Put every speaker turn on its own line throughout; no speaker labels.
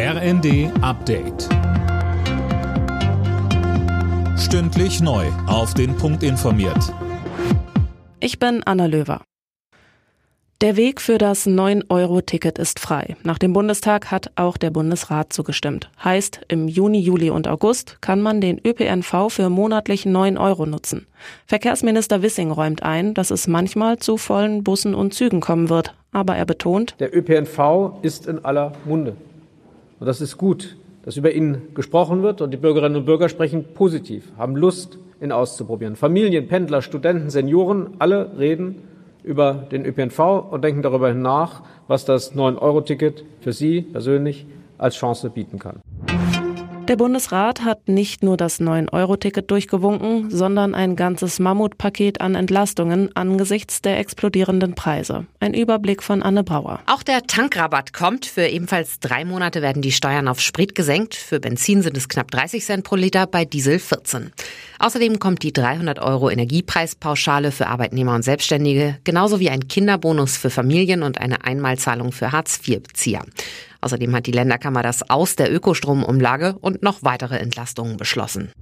RND Update. Stündlich neu. Auf den Punkt informiert.
Ich bin Anna Löwer. Der Weg für das 9-Euro-Ticket ist frei. Nach dem Bundestag hat auch der Bundesrat zugestimmt. Heißt, im Juni, Juli und August kann man den ÖPNV für monatlich 9 Euro nutzen. Verkehrsminister Wissing räumt ein, dass es manchmal zu vollen Bussen und Zügen kommen wird. Aber er betont,
der ÖPNV ist in aller Munde. Und das ist gut, dass über ihn gesprochen wird und die Bürgerinnen und Bürger sprechen positiv, haben Lust, ihn auszuprobieren. Familien, Pendler, Studenten, Senioren, alle reden über den ÖPNV und denken darüber nach, was das 9-Euro-Ticket für Sie persönlich als Chance bieten kann.
Der Bundesrat hat nicht nur das 9-Euro-Ticket durchgewunken, sondern ein ganzes Mammutpaket an Entlastungen angesichts der explodierenden Preise. Ein Überblick von Anne Brauer.
Auch der Tankrabatt kommt. Für ebenfalls drei Monate werden die Steuern auf Sprit gesenkt. Für Benzin sind es knapp 30 Cent pro Liter, bei Diesel 14. Außerdem kommt die 300 Euro Energiepreispauschale für Arbeitnehmer und Selbstständige, genauso wie ein Kinderbonus für Familien und eine Einmalzahlung für Hartz-IV-Bezieher. Außerdem hat die Länderkammer das Aus der Ökostromumlage und noch weitere Entlastungen beschlossen.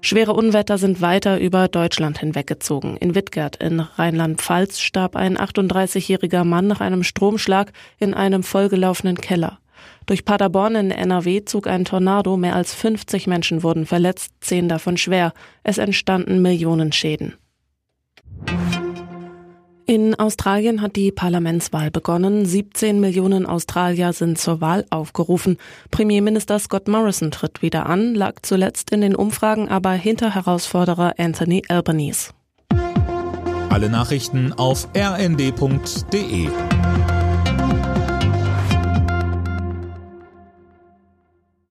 Schwere Unwetter sind weiter über Deutschland hinweggezogen. In Wittgert in Rheinland-Pfalz starb ein 38-jähriger Mann nach einem Stromschlag in einem vollgelaufenen Keller. Durch Paderborn in NRW zog ein Tornado, mehr als 50 Menschen wurden verletzt, zehn davon schwer. Es entstanden Millionen Schäden. In Australien hat die Parlamentswahl begonnen. 17 Millionen Australier sind zur Wahl aufgerufen. Premierminister Scott Morrison tritt wieder an, lag zuletzt in den Umfragen aber hinter Herausforderer Anthony Albanese.
Alle Nachrichten auf rnd.de